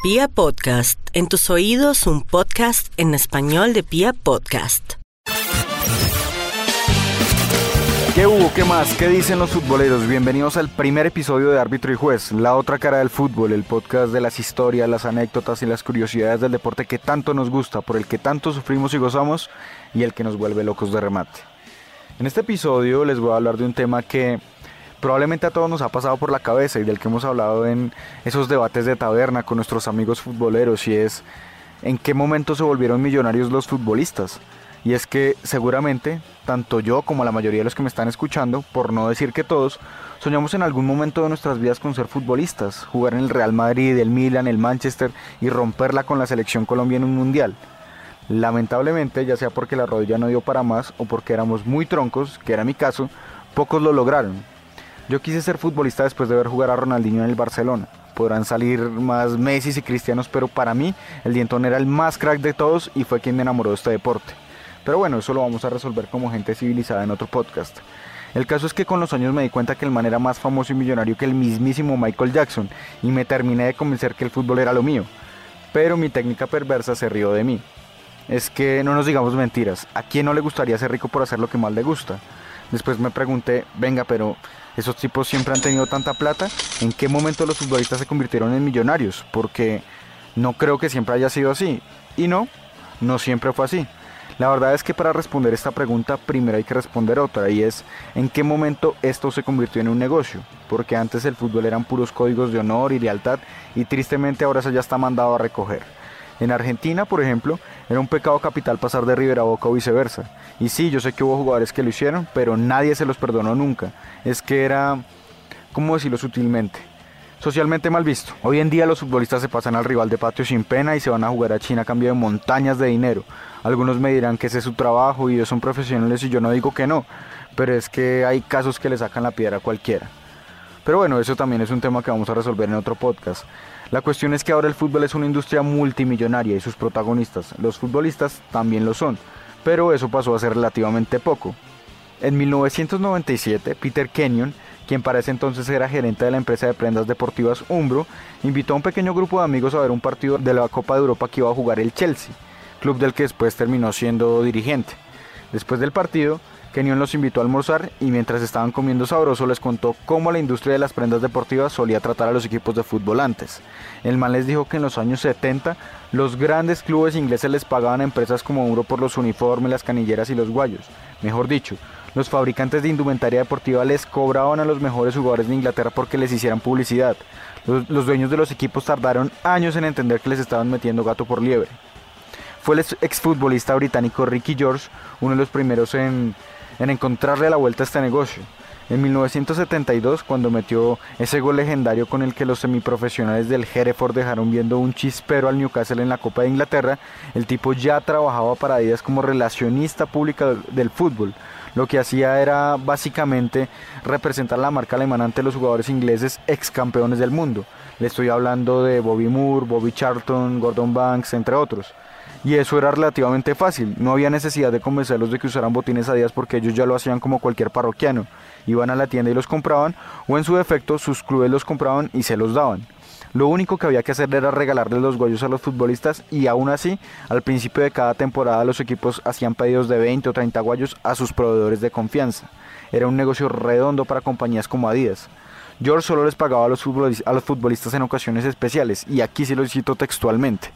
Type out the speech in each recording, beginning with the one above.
Pia Podcast, en tus oídos un podcast en español de Pia Podcast. ¿Qué hubo? ¿Qué más? ¿Qué dicen los futboleros? Bienvenidos al primer episodio de Árbitro y Juez, la otra cara del fútbol, el podcast de las historias, las anécdotas y las curiosidades del deporte que tanto nos gusta, por el que tanto sufrimos y gozamos y el que nos vuelve locos de remate. En este episodio les voy a hablar de un tema que probablemente a todos nos ha pasado por la cabeza y del que hemos hablado en esos debates de taberna con nuestros amigos futboleros y es en qué momento se volvieron millonarios los futbolistas. Y es que seguramente, tanto yo como la mayoría de los que me están escuchando, por no decir que todos, soñamos en algún momento de nuestras vidas con ser futbolistas, jugar en el Real Madrid, el Milan, el Manchester y romperla con la selección Colombia en un mundial. Lamentablemente, ya sea porque la rodilla no dio para más o porque éramos muy troncos, que era mi caso, pocos lo lograron. Yo quise ser futbolista después de ver jugar a Ronaldinho en el Barcelona. Podrán salir más Messi y Cristianos, pero para mí el Dientón era el más crack de todos y fue quien me enamoró de este deporte. Pero bueno, eso lo vamos a resolver como gente civilizada en otro podcast. El caso es que con los años me di cuenta que el man era más famoso y millonario que el mismísimo Michael Jackson y me terminé de convencer que el fútbol era lo mío. Pero mi técnica perversa se rió de mí. Es que no nos digamos mentiras, ¿a quién no le gustaría ser rico por hacer lo que más le gusta? Después me pregunté, venga, pero esos tipos siempre han tenido tanta plata, ¿en qué momento los futbolistas se convirtieron en millonarios? Porque no creo que siempre haya sido así. Y no, no siempre fue así. La verdad es que para responder esta pregunta primero hay que responder otra y es ¿en qué momento esto se convirtió en un negocio? Porque antes el fútbol eran puros códigos de honor y lealtad y tristemente ahora eso ya está mandado a recoger. En Argentina, por ejemplo, era un pecado capital pasar de River a Boca o viceversa. Y sí, yo sé que hubo jugadores que lo hicieron, pero nadie se los perdonó nunca. Es que era, ¿cómo decirlo sutilmente? socialmente mal visto. Hoy en día los futbolistas se pasan al rival de patio sin pena y se van a jugar a China a cambio de montañas de dinero. Algunos me dirán que ese es su trabajo y ellos son profesionales y yo no digo que no, pero es que hay casos que le sacan la piedra a cualquiera. Pero bueno, eso también es un tema que vamos a resolver en otro podcast. La cuestión es que ahora el fútbol es una industria multimillonaria y sus protagonistas, los futbolistas, también lo son, pero eso pasó ser relativamente poco. En 1997, Peter Kenyon quien para ese entonces era gerente de la empresa de prendas deportivas Umbro, invitó a un pequeño grupo de amigos a ver un partido de la Copa de Europa que iba a jugar el Chelsea, club del que después terminó siendo dirigente. Después del partido, Kenyon los invitó a almorzar y mientras estaban comiendo sabroso les contó cómo la industria de las prendas deportivas solía tratar a los equipos de fútbol antes. El man les dijo que en los años 70 los grandes clubes ingleses les pagaban a empresas como Umbro por los uniformes, las canilleras y los guayos. Mejor dicho, los fabricantes de indumentaria deportiva les cobraban a los mejores jugadores de Inglaterra porque les hicieran publicidad. Los, dueños de los equipos tardaron años en entender que les estaban metiendo gato por liebre. Fue el exfutbolista británico Ricky George uno de los primeros en, en encontrarle la vuelta a este negocio. En 1972, cuando metió ese gol legendario con el que los semiprofesionales del Hereford dejaron viendo un chispero al Newcastle en la Copa de Inglaterra, el tipo ya trabajaba para días como relacionista pública del fútbol, lo que hacía era básicamente representar la marca alemana ante los jugadores ingleses ex campeones del mundo. Le estoy hablando de Bobby Moore, Bobby Charlton, Gordon Banks, entre otros. Y eso era relativamente fácil, no había necesidad de convencerlos de que usaran botines a días porque ellos ya lo hacían como cualquier parroquiano. Iban a la tienda y los compraban, o en su defecto sus clubes los compraban y se los daban. Lo único que había que hacer era regalarles los guayos a los futbolistas y aún así, al principio de cada temporada los equipos hacían pedidos de 20 o 30 guayos a sus proveedores de confianza. Era un negocio redondo para compañías como Adidas. George solo les pagaba a los, futbolistas en ocasiones especiales, y aquí se lo cito textualmente.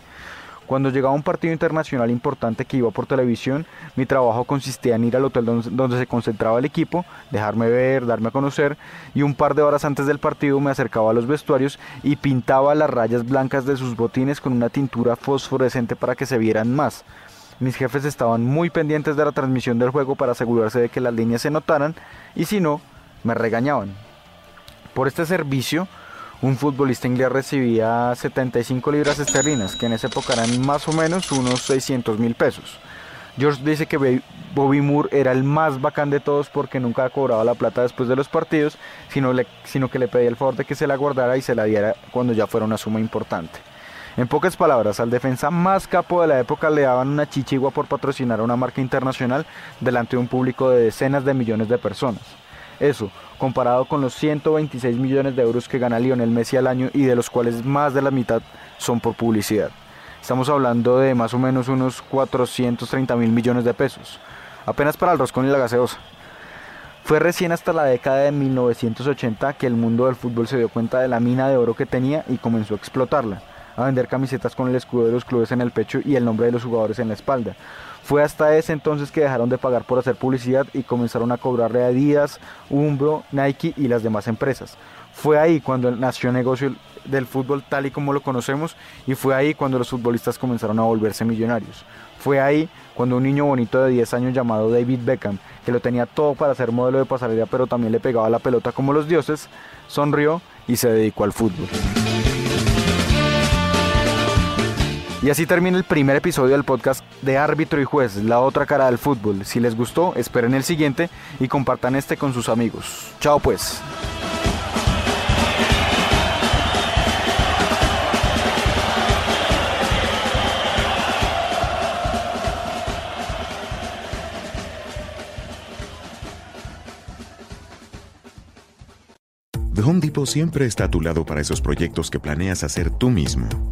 Cuando llegaba un partido internacional importante que iba por televisión, mi trabajo consistía en ir al hotel donde, se concentraba el equipo, dejarme ver, darme a conocer y un par de horas antes del partido me acercaba a los vestuarios y pintaba las rayas blancas de sus botines con una tintura fosforescente para que se vieran más. Mis jefes estaban muy pendientes de la transmisión del juego para asegurarse de que las líneas se notaran y si no, me regañaban. Por este servicio, un futbolista inglés recibía 75 libras esterlinas, que en esa época eran más o menos unos 600 mil pesos. George dice que Bobby Moore era el más bacán de todos porque nunca cobraba la plata después de los partidos, sino, sino que le pedía el favor de que se la guardara y se la diera cuando ya fuera una suma importante. En pocas palabras, al defensa más capo de la época le daban una chichigua por patrocinar a una marca internacional delante de un público de decenas de millones de personas. Eso, comparado con los 126 millones de euros que gana Lionel Messi al año y de los cuales más de la mitad son por publicidad. Estamos hablando de más o menos unos 430 mil millones de pesos, apenas para el roscón y la gaseosa. Fue recién hasta la década de 1980 que el mundo del fútbol se dio cuenta de la mina de oro que tenía y comenzó a explotarla a vender camisetas con el escudo de los clubes en el pecho y el nombre de los jugadores en la espalda. Fue hasta ese entonces que dejaron de pagar por hacer publicidad y comenzaron a cobrarle a Adidas, Umbro, Nike y las demás empresas. Fue ahí cuando nació el negocio del fútbol tal y como lo conocemos y fue ahí cuando los futbolistas comenzaron a volverse millonarios. Fue ahí cuando un niño bonito de 10 años llamado David Beckham, que lo tenía todo para ser modelo de pasarela pero también le pegaba la pelota como los dioses, sonrió y se dedicó al fútbol. Y así termina el primer episodio del podcast de Árbitro y Juez, la otra cara del fútbol. Si les gustó, esperen el siguiente y compartan este con sus amigos. Chao pues. The Home Depot siempre está a tu lado para esos proyectos que planeas hacer tú mismo.